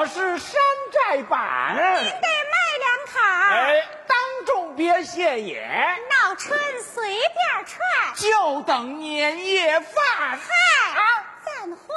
我是山寨版，您得卖两口儿，哎，当众别谢也，闹春随便串，就等年夜饭，嗨，咱花。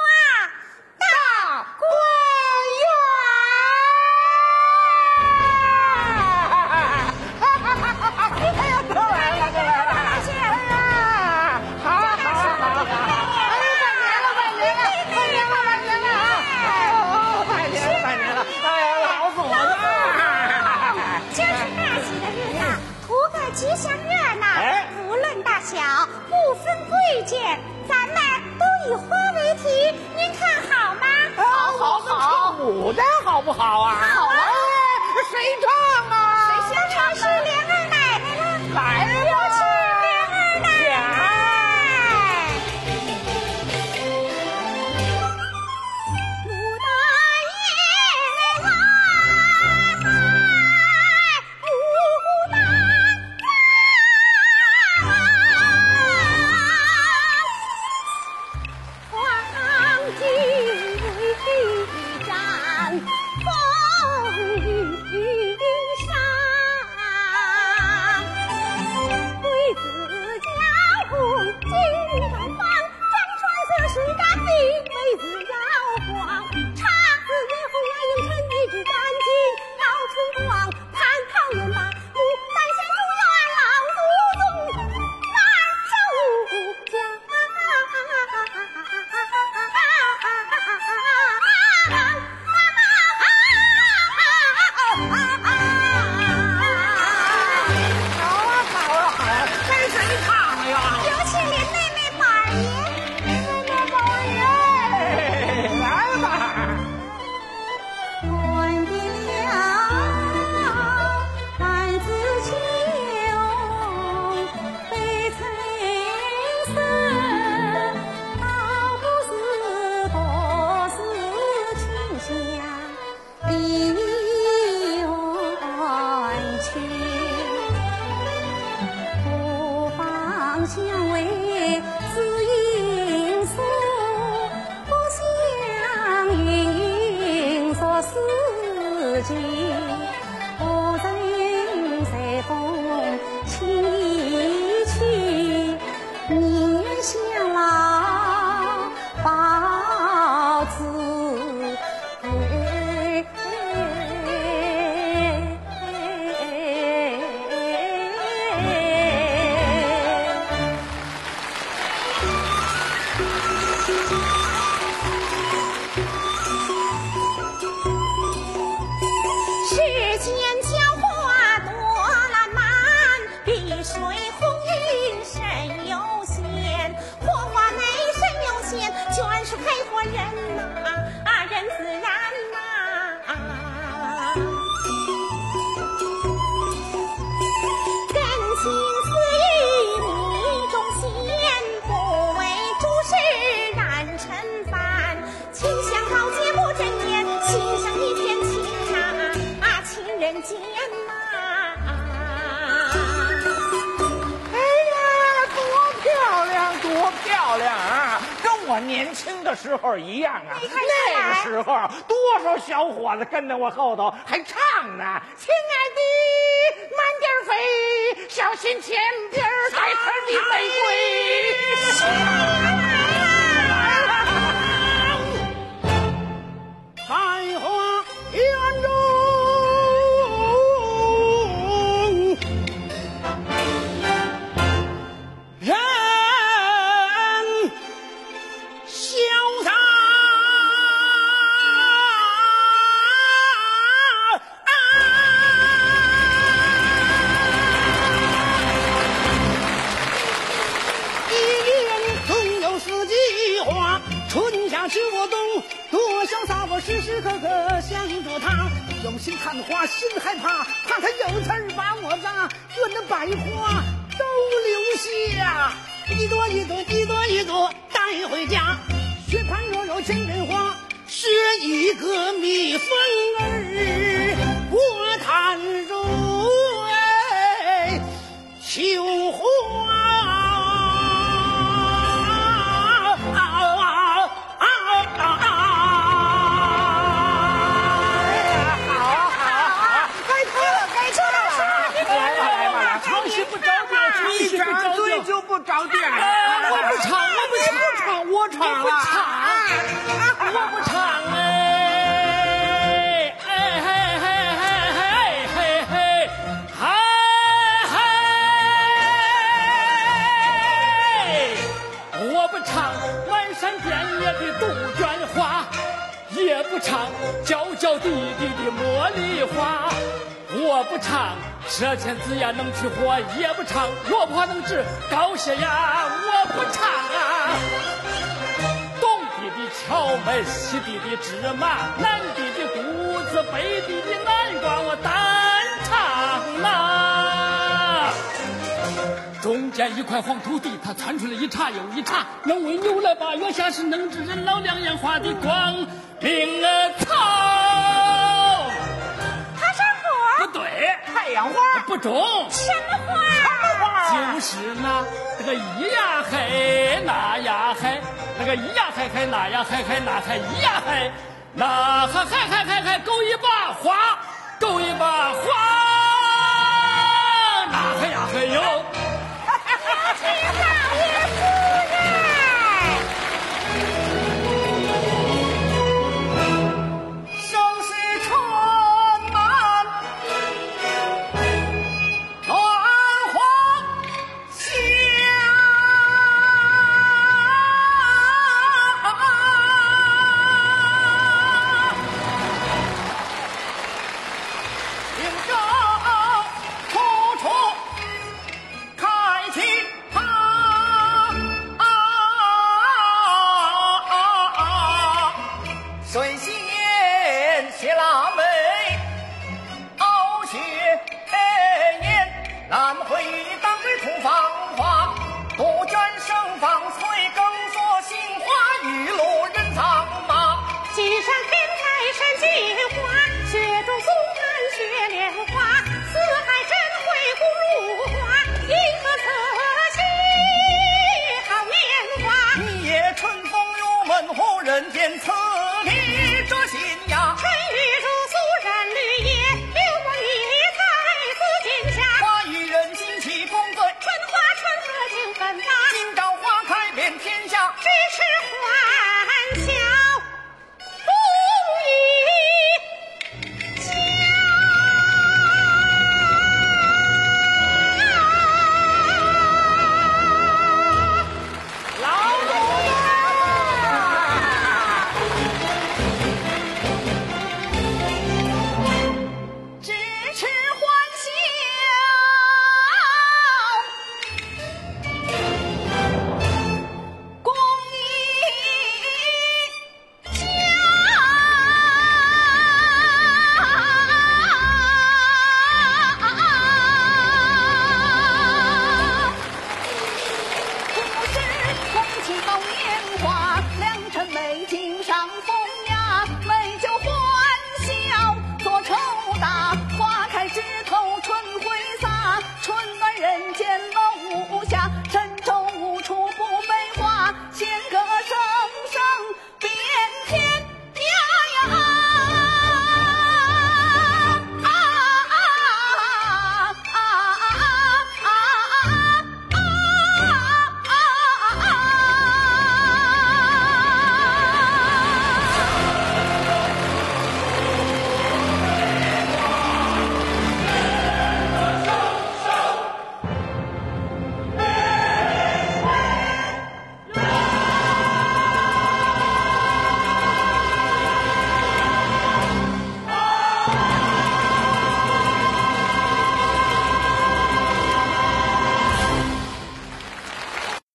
牡丹好不好啊？好啊谁唱有情年轻的时候一样啊，那个时候多少小伙子跟在我后头还唱呢，亲爱的，慢点飞，小心前边带刺的玫瑰。开花。心看花，心害怕，怕他有刺儿把我扎，我那百花都留下。一朵一朵，一朵一朵带回家，雪盘若有千人花，是一个蜜蜂儿，我叹入哎，绣花。唱我不。唱，哎，哎嘿嘿嘿嘿嘿嘿，嗨嗨，我不唱漫山遍野的杜鹃花，也不唱娇娇滴滴的茉莉花，我不唱舌尖子呀能去火，也不唱落魄能治高血压，我不唱。地的荞麦，西地的芝麻，南地的谷子，北地的南瓜，我单唱呐、中间一块黄土地，它窜出来一茬又一茬，能为牛来把月下是能治人老两眼花的光明啊草。爬山虎，不对，太阳花，不中。什么花？不是那那个咿呀嘿，那呀嘿，那个咿呀嘿嘿，那呀嘿嘿，那嘿咿呀嘿，那嘿嘿嘿嘿嘿，勾一把花，勾一把花，那嘿呀嘿哟。铁腊梅傲雪年，兰会当归吐芳华，杜鹃盛放翠耕作，杏花雨落人藏马。金山天台山奇花，雪中送炭雪莲花，四海珍辉不如花，银河此溪好年华。一夜春风入门户，人间。